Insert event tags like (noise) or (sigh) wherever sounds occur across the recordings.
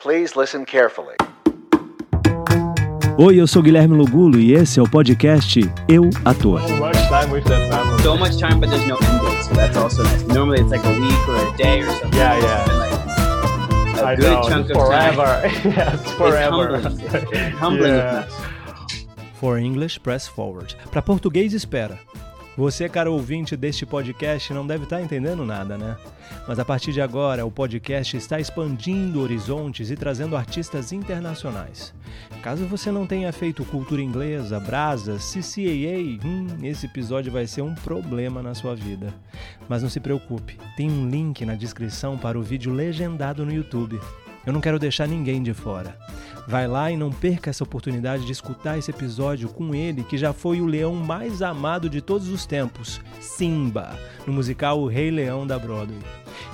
Please listen carefully. Oi, eu sou Guilherme Lugulo e esse é o podcast Eu Ator. so much time, but there's no end date. So that's also nice. Normally it's like a week or a day or something. Yeah, It's yeah. like a I good know, chunk of forever. (laughs) time. yes, It's forever. humbling. It's, it's humbling Yeah. For English, press forward. Para português, espera. Você, cara ouvinte deste podcast, não deve estar entendendo nada, né? Mas a partir de agora, o podcast está expandindo horizontes e trazendo artistas internacionais. Caso você não tenha feito cultura inglesa, brasa, CCAA, hum, esse episódio vai ser um problema na sua vida. Mas não se preocupe, tem um link na descrição para o vídeo legendado no YouTube. Eu não quero deixar ninguém de fora. Vai lá e não perca essa oportunidade de escutar esse episódio com ele, que já foi o leão mais amado de todos os tempos, Simba, no musical O Rei Leão da Broadway.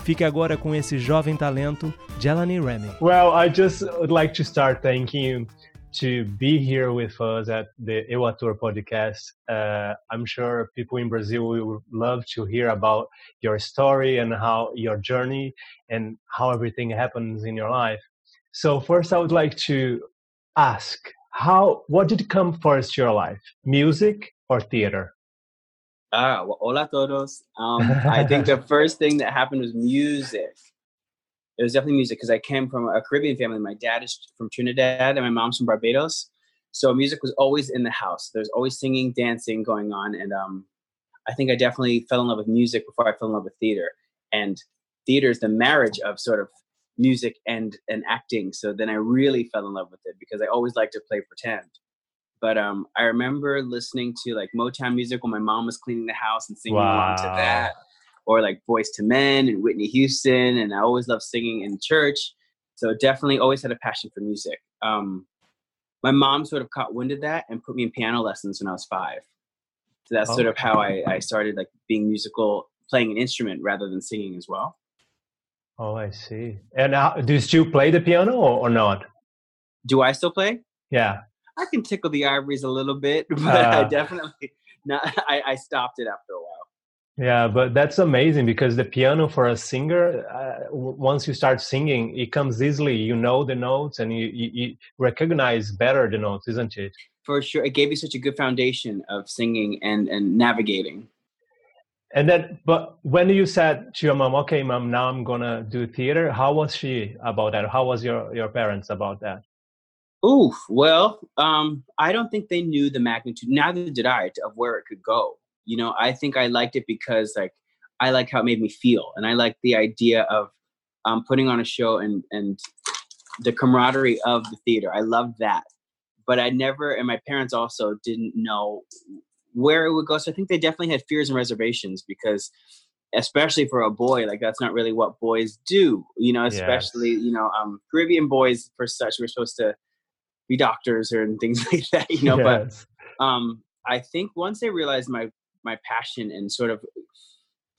Fique agora com esse jovem talento, Jelani Remy. Well, I just would like to start thanking you to be here with us at the Eu Ator podcast. Uh, I'm sure people in Brazil will love to hear about your story and how your journey and how everything happens in your life. So first, I would like to ask how what did come first to your life, music or theater? Ah, well, hola todos. Um, I think (laughs) the first thing that happened was music. It was definitely music because I came from a Caribbean family. My dad is from Trinidad and my mom's from Barbados. So music was always in the house. There's always singing, dancing going on. And um, I think I definitely fell in love with music before I fell in love with theater. And theater is the marriage of sort of music and, and acting. So then I really fell in love with it because I always liked to play pretend. But um, I remember listening to like Motown music when my mom was cleaning the house and singing along to that, or like Boyz II Men and Whitney Houston. And I always loved singing in church. So definitely always had a passion for music. Um, my mom sort of caught wind of that and put me in piano lessons when I was five. So that's sort of how I, I started like being musical, playing an instrument rather than singing as well. Oh, I see. And how, do you still play the piano or, or not? Do I still play? Yeah. I can tickle the ivories a little bit, (laughs) but I Ah. definitely (laughs) not. I, I stopped it after a while. Yeah, but that's amazing because the piano for a singer, uh, w- once you start singing, it comes easily. You know the notes and you, you, you recognize better the notes, isn't it? For sure, it gave you such a good foundation of singing and and navigating. And then, but when you said to your mom, "Okay, mom, now I'm gonna do theater," how was she about that? How was your your parents about that? Ooh, well, um, I don't think they knew the magnitude. Neither did I of where it could go. You know, I think I liked it because like I like how it made me feel, and I like the idea of um, putting on a show and and the camaraderie of the theater. I loved that, but I never, and my parents also didn't know where it would go. So I think they definitely had fears and reservations because, especially for a boy, like that's not really what boys do. You know, Yes. especially you know, um, Caribbean boys for such we're supposed to be doctors or and things (laughs) like that. You know, but um, I think once they realized my my passion and sort of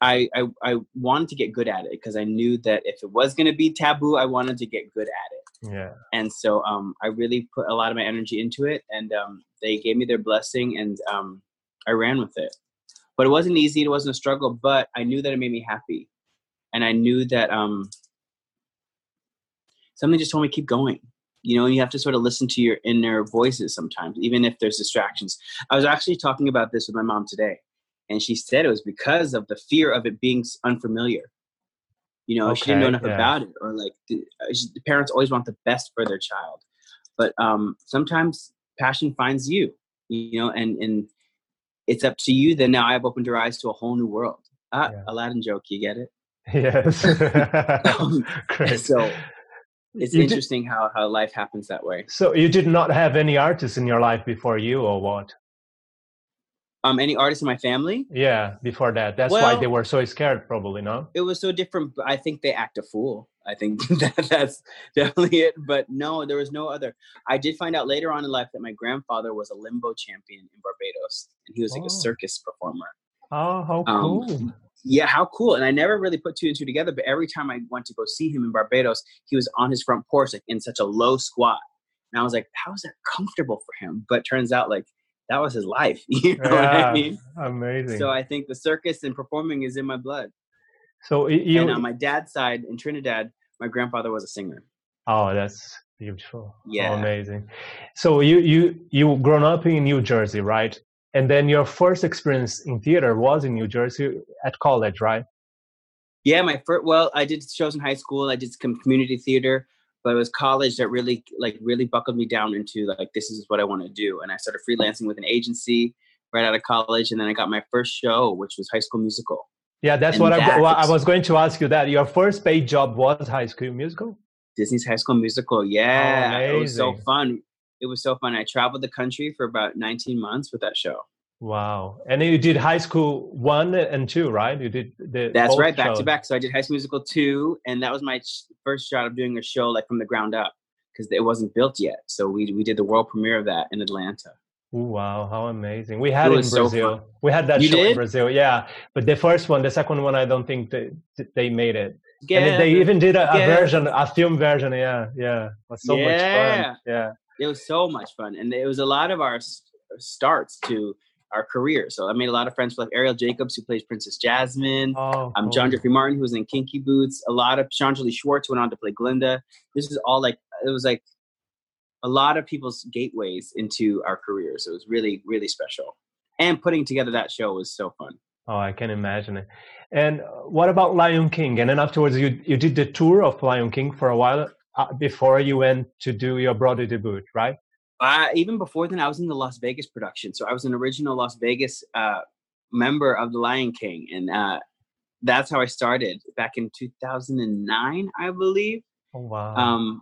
I I, I wanted to get good at it because I knew that if it was going to be taboo, I wanted to get good at it. yeah. And so um, I really put a lot of my energy into it, and um, they gave me their blessing, and um, I ran with it. But it wasn't easy; it wasn't a struggle. But I knew that it made me happy, and I knew that um, something just told me keep going. You know, you have to sort of listen to your inner voices sometimes, even if there's distractions. I was actually talking about this with my mom today, and she said it was because of the fear of it being unfamiliar. You know, she didn't know enough yeah. about it, or like the, uh, the parents always want the best for their child, but um, sometimes passion finds you. You know, and and it's up to you. Then now I've opened your eyes to a whole new world. Ah, Yeah. Aladdin joke, you get it? Yes. (laughs) (laughs) Um, so it's You did- interesting how how life happens that way. so you did not have any artists in your life before you, or what? Um, any artists in my family? Yeah, before that. That's why they were so scared, probably, no? it was so different. but I think they act a fool. I think (laughs) that that's definitely it. But no, there was no other. I did find out later on in life that my grandfather was a limbo champion in Barbados, and he was like Oh. a circus performer. Oh, how Um, cool. Yeah, how cool! And I never really put two and two together. But every time I went to go see him in Barbados, he was on his front porch, like in such a low squat, and I was like, "How is that comfortable for him?" But turns out, like that was his life. (laughs) You know what Yeah, I mean? Amazing. So I think the circus and performing is in my blood. So you, and on my dad's side in Trinidad, my grandfather was a singer. Oh, that's beautiful. Oh, yeah. Oh, amazing. So you you you grown up in New Jersey, right? And then your first experience in theater was in New Jersey at college, right? Yeah, my first. Well, I did shows in high school. I did some community theater, but it was college that really, like, really buckled me down into like this is what I want to do. And I started freelancing with an agency right out of college, and then I got my first show, which was High School Musical. Yeah, that's And what I, that well, I was going to ask you. That your first paid job was High School Musical. Disney's High School Musical. Yeah, it was so fun. It was so fun. I traveled the country for about 19 months with that show. Wow! And then you did High School one and two, right? You did the That's right, back shows. to back. So I did High School Musical two, and that was my first shot of doing a show like from the ground up because it wasn't built yet. So we we did the world premiere of that in Atlanta. Ooh, wow, how amazing! We had It in was so Brazil. we had that You show in? Brazil, yeah. But the first one, the second one, I don't think they they made it. and they even did a, a version, a film version. Yeah, yeah. It was so much Yeah. fun. Yeah. it was so much fun, and it was a lot of our starts to our career. So I made a lot of friends like Arielle Jacobs, who plays Princess Jasmine. Oh, Um. John Jeffrey Martin, who was in Kinky Boots. A lot of Chanjali Schwartz went on to play Glinda. This is all like it was like a lot of people's gateways into our careers. It was really really special, and putting together that show was so fun. Oh, I can imagine it. And what about Lion King? And then afterwards, you you did the tour of Lion King for a while uh, before you went to do your Broadway debut, right? Uh, even before then, I was in the Las Vegas production. So I was an original Las Vegas uh, member of the Lion King, and uh, that's how I started back in 2009, I believe. Oh wow! Um,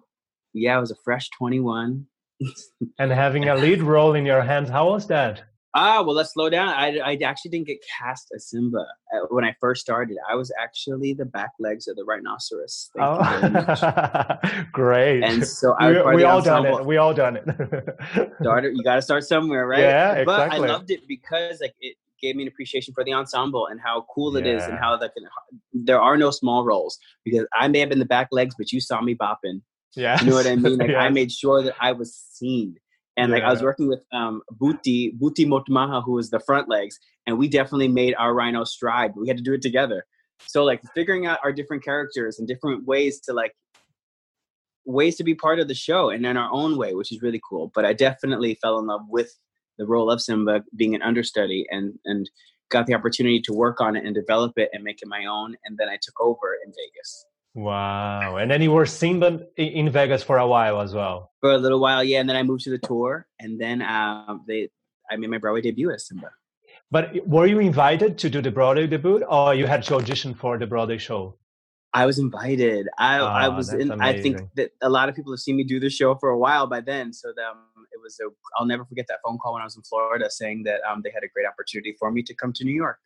yeah, I was a fresh 21. (laughs) and having a lead role in your hands, how was that? Ah, well, let's slow down. I, I actually didn't get cast as Simba uh, when I first started. I was actually the back legs of the rhinoceros. Thank you very much. Oh, (laughs) great! And so I we, of we the all done it. We all done it. started you got to start somewhere right Yeah, but i loved it because like it gave me an appreciation for the ensemble and how cool it is and Yeah. how like there are no small roles because i may have been the back legs but you saw me bopping yeah, you know what i mean (laughs) like i made sure that i was seen and like i was working with um buti buti motmaha who was the front legs and we definitely made our rhino stride we had to do it together so like figuring out our different characters and different ways to like ways to be part of the show and in our own way, which is really cool. But I definitely fell in love with the role of Simba being an understudy and and got the opportunity to work on it and develop it and make it my own. And then I took over in Vegas Wow! And then you were Simba i- in Vegas for a while as well. for a little while, yeah. And then I moved to the tour, and then um, they I made my Broadway debut as Simba. But were you invited to do the Broadway debut, or you had to audition for the Broadway show? I was invited. I I Ah, was in. I think that a lot of people have seen me do the show for a while by then. So um, it was a. I'll never forget that phone call when I was in Florida saying that um, they had a great opportunity for me to come to New York.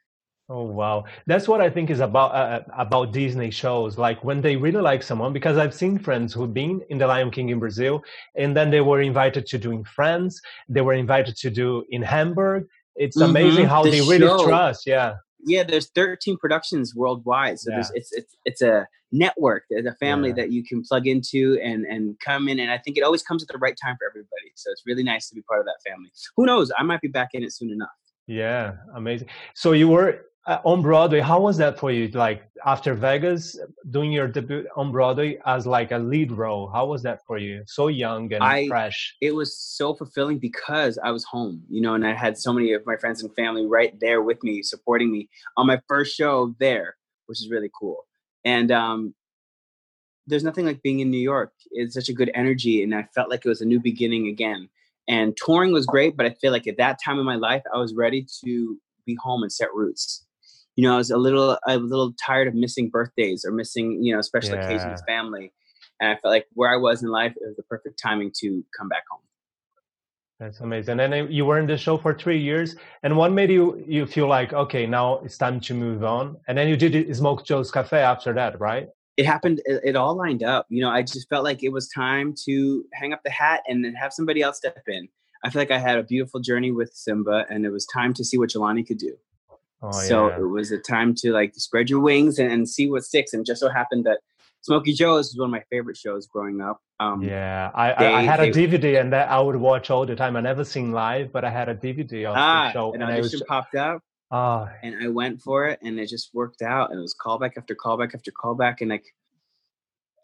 Oh wow, that's what I think is about uh, about Disney shows. Like when they really like someone, because I've seen friends who've been in The Lion King in Brazil, and then they were invited to do in France. They were invited to do in Hamburg. It's amazing Mhm. how The they really trust. Yeah, Yeah, there's 13 productions worldwide. So there's it's it's it's a network. There's a family Yeah. that you can plug into and and come in. And I think it always comes at the right time for everybody. So it's really nice to be part of that family. Who knows? I might be back in it soon enough. yeah, amazing. So you were uh, on Broadway. How was that for you? Like after Vegas, doing your debut on Broadway as like a lead role. How was that for you? So young and I- fresh. it was so fulfilling because I was home, you know, and I had so many of my friends and family right there with me, supporting me on my first show there, which is really cool. And um, there's nothing like being in New York. It's such a good energy, and I felt like it was a new beginning again. And touring was great, but I feel like at that time in my life, I was ready to be home and set roots. You know, I was a little, a little tired of missing birthdays or missing, you know, special occasions, with family. And I felt like where I was in life, it was the perfect timing to come back home. That's amazing. And then you were in the show for three years. And what made you you feel like okay, now it's time to move on? And then you did Smoke Joe's Cafe after that, right? It happened. It, it all lined up. You know, I just felt like it was time to hang up the hat and then have somebody else step in. I feel like I had a beautiful journey with Simba, and it was time to see what Jelani could do. Oh so yeah. it was a time to like spread your wings and, and see what sticks. And just so happened that Smokey Joe's was one of my favorite shows growing up. Um, Yeah, I, I, I they- had a they- DVD and that I would watch all the time. I never seen live, but I had a DVD of Ah, the show, an and I was audition popped up, ah, and I went for it, and it just worked out. And it was callback after callback after callback, and like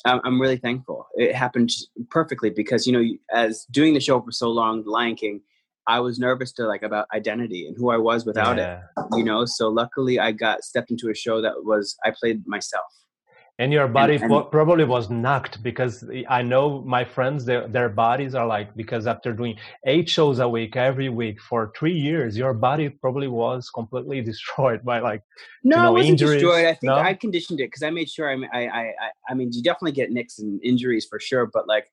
I'm, I'm really thankful. It happened perfectly because you know, as doing the show for so long, The Lion King, I was nervous to like about identity and who I was without Yeah. it. You know, so luckily I got stepped into a show that was I played myself. And your body and- po- probably was knocked because I know my friends, their, their bodies are like, because after doing eight shows a week every week for three years, your body probably was completely (laughs) destroyed by like, No, know, I wasn't injuries, destroyed. I think no? I conditioned it because I made sure. I, I, I, I mean, you definitely get nicks and injuries for sure, but like,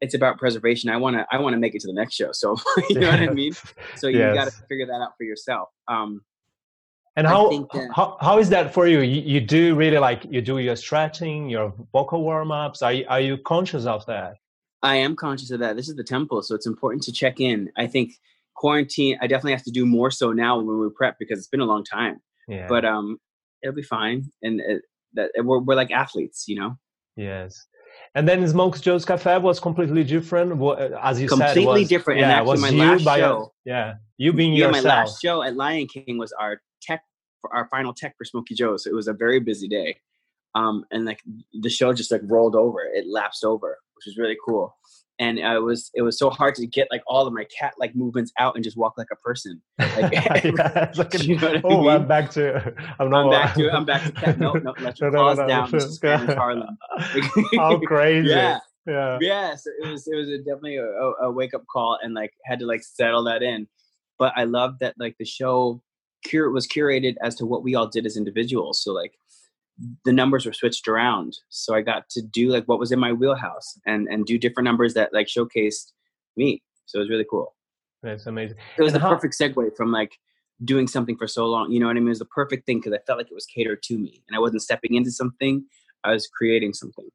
it's about preservation. I want to, I want to make it to the next show. So (laughs) you know what I mean. (laughs) So you got to figure that out for yourself. Um, And how, that- how how is that for you? you? You do really like you do your stretching, your vocal warm ups. Are you, are you conscious of that? I am conscious of that. This is the temple, so it's important to check in. I think quarantine. I definitely have to do more so now when we prep because it's been a long time. Yeah. But um, it'll be fine. And it, that we're we're like athletes, you know. yes. And then Smokes Joe's Cafe was completely different. Wha- As you said, it Completely different. And Yeah, actually was my you last show- yeah, you being yeah, yourself. my last show at Lion King was our tech for our final tech for Smokey Joe. So it was a very busy day. Um, and like the show just like rolled over, it lapsed over, which was really cool. And uh, it was it was so hard to get like all of my cat like movements out and just walk like a person. (laughs) Like, Yeah, (laughs) like (laughs) a- you know I oh, mean? I'm back to. I'm, not, I'm back to I'm back to cat. No, no, let your No, no, no, down, no. Spanish Harlem. How crazy! yeah, yeah. yeah. So it was it was a, definitely a, a wake up call, and like had to like settle that in. But I love that like the show cure was curated as to what we all did as individuals. So like the numbers were switched around, so I got to do like what was in my wheelhouse and and do different numbers that like showcased me. So it was really cool. That's amazing. It was And the how- perfect segue from like doing something for so long. You know what I mean? It was the perfect thing because I felt like it was catered to me, and I wasn't stepping into something. I was creating something.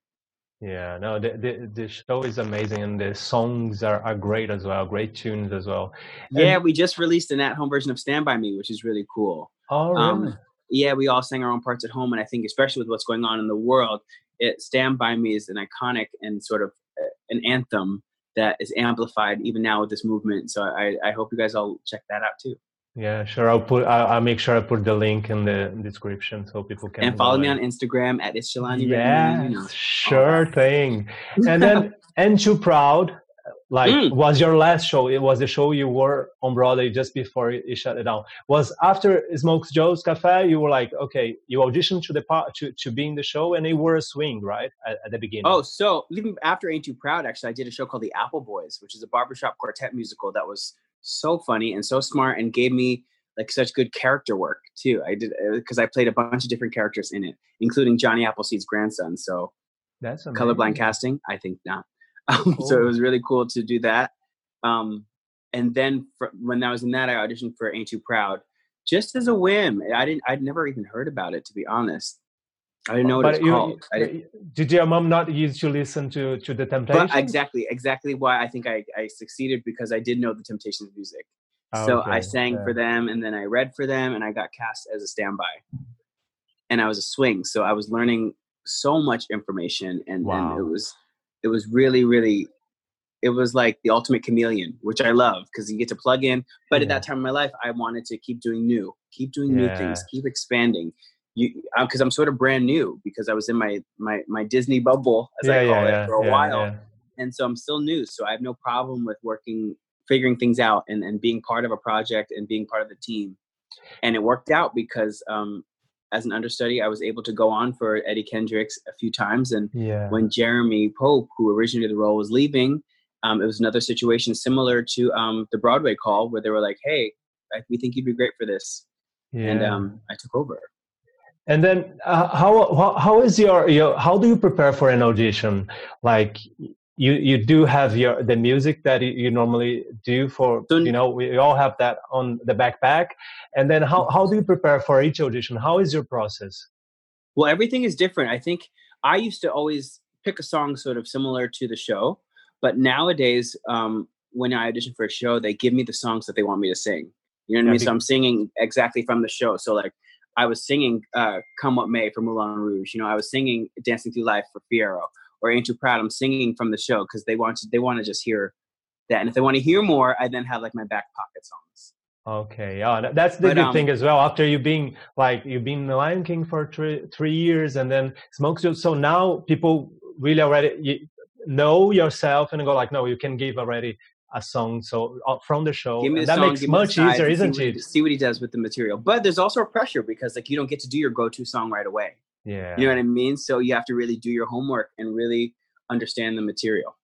Yeah, no, the, the the show is amazing, and the songs are, are great as well. Great tunes as well. Yeah, we just released an at-home version of "Stand by Me," which is really cool. Oh, Um, really? Yeah, we all sang our own parts at home, and I think especially with what's going on in the world, it "Stand by Me" is an iconic and sort of uh, an anthem that is amplified even now with this movement. So I, I hope you guys all check that out too, yeah, sure. I'll put. I'll, I'll make sure I put the link in the description so people can. and follow me on Instagram at It's Jelani. Yeah, you know. sure thing. And then, Ain't Too Proud. Like Mm. was your last show? It was the show you were on Broadway just before you shut it down. Was after Smokes Joe's Cafe? You were like, okay, you auditioned to the part to to be in the show, and it were a swing, right, at, at the beginning. Oh, so even after Ain't Too Proud, actually, I did a show called The Apple Boys, which is a barbershop quartet musical that was so funny and so smart and gave me like such good character work too. I did because I played a bunch of different characters in it, including Johnny Appleseed's grandson. So that's colorblind casting, I think not. Um, So it was really cool to do that. Um, and then for, when I was in that, I auditioned for Ain't Too Proud, just as a whim. I didn't. I'd never even heard about it to be honest. I didn't know what But it's you- called. I didn't- your mom not used to listen to to the Temptations? but exactly exactly why i think I, I succeeded because i did know the temptations music so i sang for them and then i read for them and i got cast as a standby and i was a swing so i was learning so much information and, Wow. and it was it was really really it was like the ultimate chameleon which i love because you get to plug in but at that time in my life i wanted to keep doing new keep doing new things keep expanding you because i'm sort of brand new because i was in my my my disney bubble as i call it for a yeah, while yeah. and so I'm still new. So I have no problem with working, figuring things out, and, and being part of a project and being part of the team. And it worked out because um, as an understudy, I was able to go on for Eddie Kendricks a few times. And Yeah. when Jeremy Pope, who originally did the role, was leaving, um, it was another situation similar to um, the Broadway call where they were like, "Hey, I, we think you'd be great for this," yeah. and um, I took over. And then, uh, how, how how is your your how do you prepare for an audition? Like you you do have your the music that you, you normally do for So- you know we all have that on the backpack. And then how how do you prepare for each audition? How is your process? Well, everything is different. I think I used to always pick a song sort of similar to the show, but nowadays, um, when I audition for a show, they give me the songs that they want me to sing. You know what I mean? So I'm singing exactly from the show. So like, I was singing uh, "Come What May" for Moulin Rouge. You know, I was singing "Dancing Through Life" for Fiyero or "Ain't Too Proud." I'm singing from the show because they want to. They want to just hear that, and if they want to hear more, I then have like my back pocket songs. Okay, yeah, that's the But, good um, thing as well. After you being like you've been the Lion King for three three years, and then Smoke Show, so now people really already know yourself and go like, no, you can give already a song so uh, from the show. The that song, makes much easier, isn't what he- it? See what he does with the material. But there's also a pressure because like you don't get to do your go-to song right away. Yeah. You know what I mean? So you have to really do your homework and really understand the material.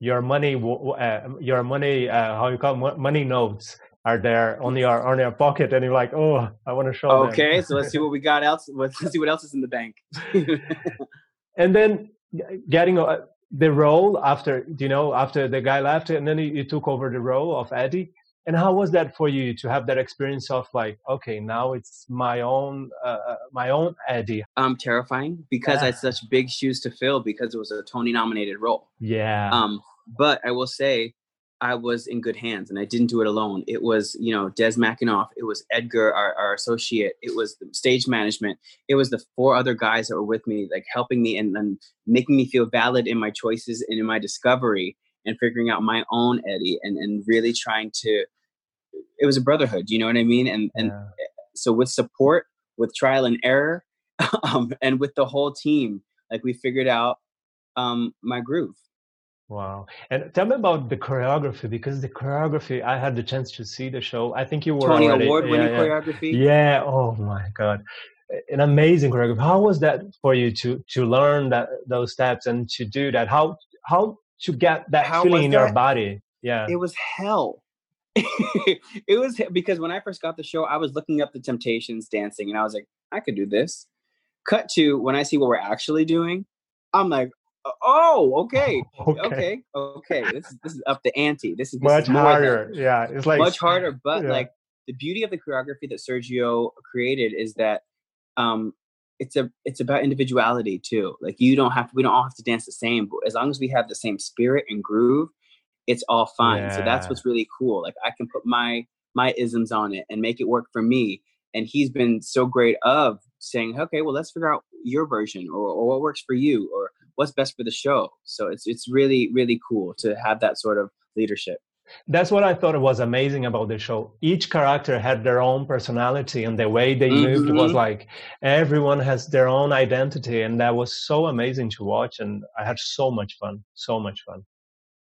your money, uh, your money, uh, how you call mo- money notes are there on your on your pocket, and you're like, oh, I want to show them. Okay, so let's see (laughs) what we got else. Let's see what else is in the bank. (laughs) and then getting uh, the role after you know after the guy left and then you, you took over the role of eddie and how was that for you to have that experience of like okay now it's my own uh, uh, my own eddie um, terrifying because I had such big shoes to fill because it was a Tony nominated role. yeah Um, but I will say I was in good hands and I didn't do it alone. It was, you know, Des McAnuff, it was Edgar, our, our associate, it was the stage management, it was the four other guys that were with me, like helping me and, and making me feel valid in my choices and in my discovery and figuring out my own Eddie and, and really trying to it was a brotherhood, you know what I mean? And and yeah. so with support, with trial and error, (laughs) um, and with the whole team, like we figured out um, my groove. wow and tell me about the choreography because the choreography i had the chance to see the show i think you were Tony already, Award winning yeah, yeah. choreography. Yeah. Oh my God. An amazing choreography. How was that for you to to learn that those steps and to do that? How how to get that How feeling in your body? Yeah. It was hell. (laughs) it was because when I first got the show, I was looking up the Temptations dancing, and I was like, I could do this. Cut to when I see what we're actually doing, I'm like, oh, (laughs) okay, okay, okay. This is this is up the ante. This is this Much is more than- harder. Yeah. It's like much harder. (laughs) But yeah. like the beauty of the choreography that Sergio created is that um, it's a it's about individuality too. Like you don't have to, we don't all have to dance the same, but as long as we have the same spirit and groove, it's all fine. So that's what's really cool. Like I can put my my isms on it and make it work for me. And he's been so great of saying, okay, well, let's figure out your version or, or what works for you or what's best for the show. So it's it's really really cool to have that sort of leadership. That's what I thought was amazing about the show. Each character had their own personality, and the way they moved was Mhm. like everyone has their own identity, and that was so amazing to watch. And I had so much fun, so much fun.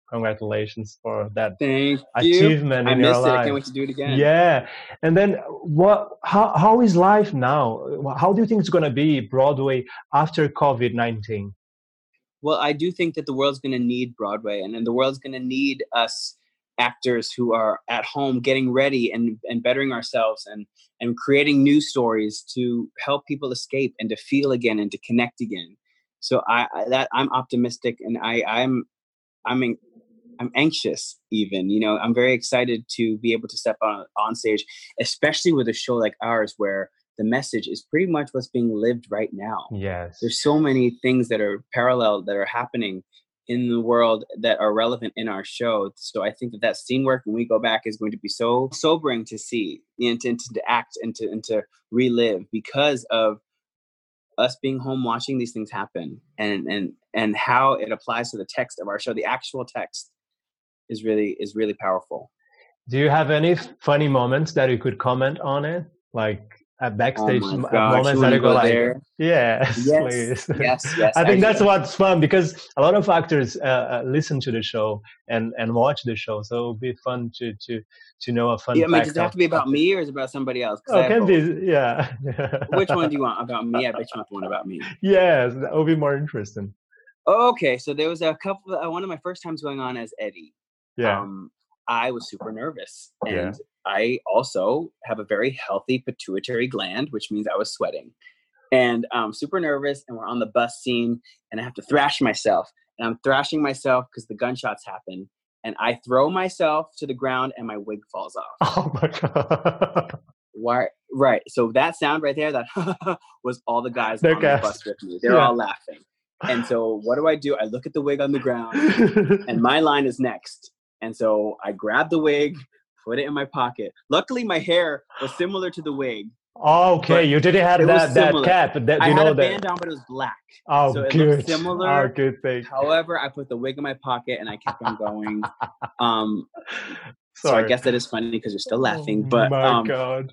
Congratulations for that Thank you. achievement I in your missed it. I can't wait to do it again. Yeah, and then what? How how is life now? How do you think it's gonna be Broadway after COVID nineteen? Well, I do think that the world's going to need Broadway, and then the world's going to need us actors who are at home getting ready and, and bettering ourselves and and creating new stories to help people escape and to feel again and to connect again. So I, I that I'm optimistic and I I'm I'm in, I'm anxious even you know I'm very excited to be able to step on on stage, especially with a show like ours where the message is pretty much what's being lived right now. Yes. there's so many things that are parallel that are happening in the world that are relevant in our show. So i think that that scene work when we go back is going to be so sobering to see and to, to act and to, and to relive because of us being home watching these things happen and and and how it applies to the text of our show the actual text is really is really powerful Do you have any funny moments that you could comment on it, like at backstage oh at moments that you go go like, there yes, (laughs) yes please. yes (laughs) yes I think that's what's fun because a lot of actors uh, uh, listen to the show and, and watch the show, so it'll be fun to to to know a fun yeah, I mean, does it have to be about me or is it about somebody else? Oh, can be, yeah. Which one do you want about me? I bet you want the one about me. (laughs) Yes, that would be more interesting. Okay, so there was a couple. Uh, one of my first times going on as Eddie. Yeah. Um, I was super nervous, and Yeah. I also have a very healthy pituitary gland, which means I was sweating, and I'm super nervous. And we're on the bus scene, and I have to thrash myself, and I'm thrashing myself because the gunshots happen, and I throw myself to the ground, and my wig falls (laughs) off. oh my god. Why? Right. So that sound right there, that (laughs) was all the guys The on the bus with me. They're Yeah. all laughing. And so what do I do? I look at the wig on the ground, (laughs) and my line is next. And so I grabbed the wig, put it in my pocket. Luckily, my hair was similar to the wig. okay, But you didn't have that, that cap. That, I you had know a that. band on, but it was black. Oh, so it good. looked similar. Oh, good thing. However, I put the wig in my pocket and I kept on going. Um, so I guess that is funny because you're still laughing. Oh But my um, god.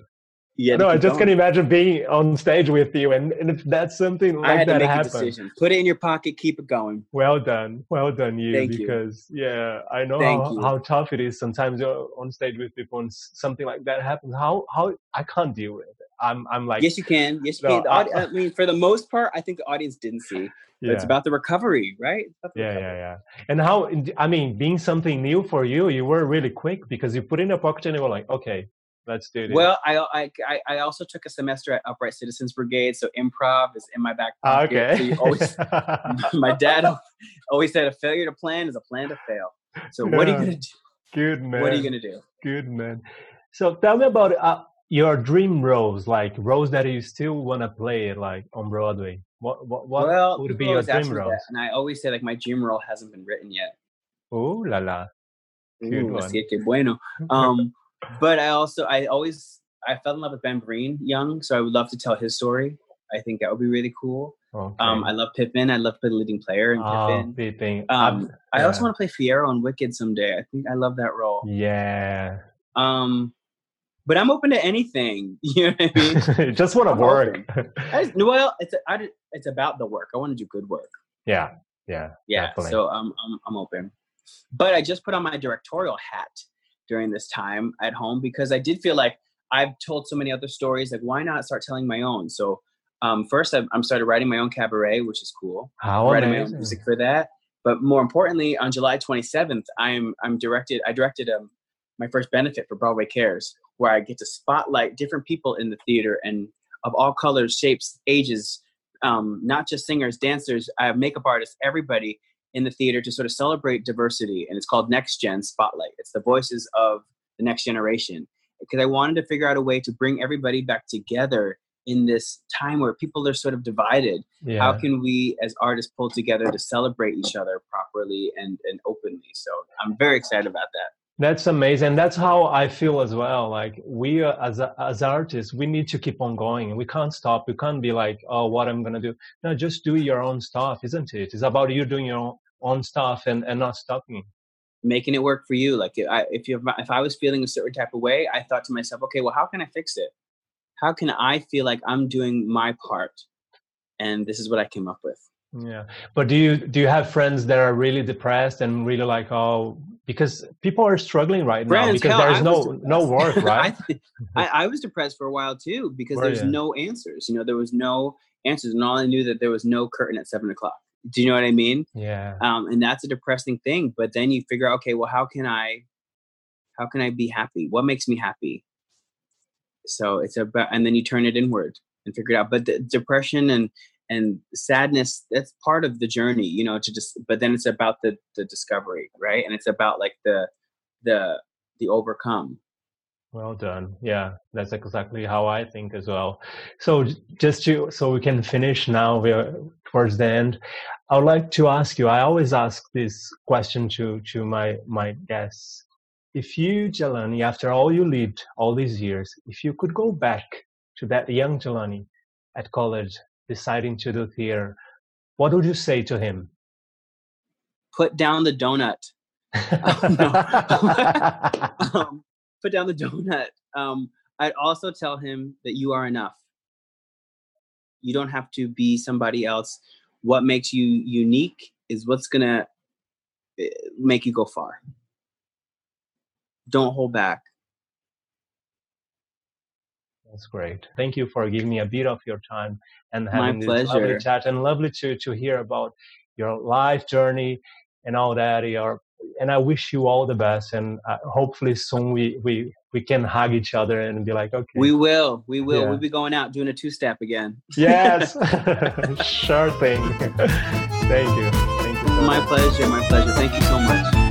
Yeah, no, I just can imagine being on stage with you, and, and if that's something like I had that to make happens. a decision. Put it in your pocket. Keep it going. Well done, well done, you. Thank you. because yeah, I know how, how tough it is sometimes you're on stage with people, and something like that happens. How how I can't deal with it. I'm I'm like yes, you can. Yes, you No, can. The I- I, mean, for the most part, I think the audience didn't see. (laughs) Yeah. it's about the recovery, right? The Yeah, recovery. yeah, yeah. And how, I mean, being something new for you, you were really quick because you put in a pocket and you were like, okay, let's do this. Well, I, I I also took a semester at Upright Citizens Brigade, so improv is in my back Ah, pocket. okay. So you always, (laughs) (laughs) my dad always said, a failure to plan is a plan to fail. So what are you gonna do? Good man. What are you gonna do? Good man. So tell me about uh, your dream roles, like roles that you still want to play, like on Broadway. What what what well, would be your dream roles? and I always say like my dream role hasn't been written yet. Oh la la. Good Ooh, one. así que bueno. (laughs) Um, but I also I always I fell in love with Ben Vereen young, so I would love to tell his story. I think that would be really cool. Okay. Um, I love Pippin. I love the leading player in oh, Pippin. Pippin. Um, I also want to play Fiyero in Wicked someday. I think I love that role. yeah. Um, but I'm open to anything. (laughs) You know what I mean? (laughs) Just want to I'm work. (laughs) I just- well, it's I, it's about the work. I want to do good work. yeah. Yeah. Yeah. Definitely. So um, I'm I'm open. But I just put on my directorial hat during this time at home because I did feel like I've told so many other stories. Like, why not start telling my own? So um, first, I, I'm started writing my own cabaret, which is cool. How writing my own music for that. But more importantly, on July 27th, I'm I'm directed. I directed um, my first benefit for Broadway Cares, where I get to spotlight different people in the theater and of all colors, shapes, ages, um, not just singers, dancers, I have makeup artists, everybody in the theater to sort of celebrate diversity. And it's called Next Gen Spotlight. It's the voices of the next generation. Because I wanted to figure out a way to bring everybody back together in this time where people are sort of divided Yeah. how can we as artists pull together to celebrate each other properly and, and openly so i'm very excited about that That's amazing. That's how I feel as well. Like we uh, as as artists, we need to keep on going. We can't stop. We can't be like, oh, what I'm gonna do. No, just do your own stuff, isn't it? It's about you doing your own, own stuff and, and not stopping. making it work for you like if i if you if i was feeling a certain type of way i thought to myself okay well how can i fix it how can i feel like i'm doing my part and this is what i came up with Yeah. But do you do you have friends that are really depressed and really like, oh, because people are struggling right now because hell, there's I no no work, (laughs) right? I, I was depressed for a while too because there's no answers. You know, there was no answers, and all I knew that there was no curtain at seven o'clock. Do you know what I mean? yeah. um, and that's a depressing thing but then you figure out okay well how can i how can i be happy what makes me happy so it's about and then you turn it inward and figure it out but the depression and and sadness that's part of the journey you know to just but then it's about the the discovery right and it's about like the the the overcome Well done. Yeah, that's exactly how I think as well. So just to so we can finish now, we're towards the end. I would like to ask you. I always ask this question to to my my guests. If you, Jelani, after all you lived all these years, if you could go back to that young Jelani at college, deciding to do theater, what would you say to him? put down the donut um, (laughs) (laughs) put down the donut. Um, I'd also tell him that you are enough. You don't have to be somebody else. What makes you unique is what's gonna eh, make you go far. Don't hold back. That's great. Thank you for giving me a bit of your time and My having this lovely pleasure. chat and lovely to to hear about your life journey and all that. Your and I wish you all the best and uh, hopefully soon we we we can hug each other and be like, okay, We will. We will. Yeah. We'll be going out doing a two step again. yes, (laughs) (laughs) sure thing. (laughs) Thank you. Thank you. So My much. pleasure. My pleasure. Thank you so much.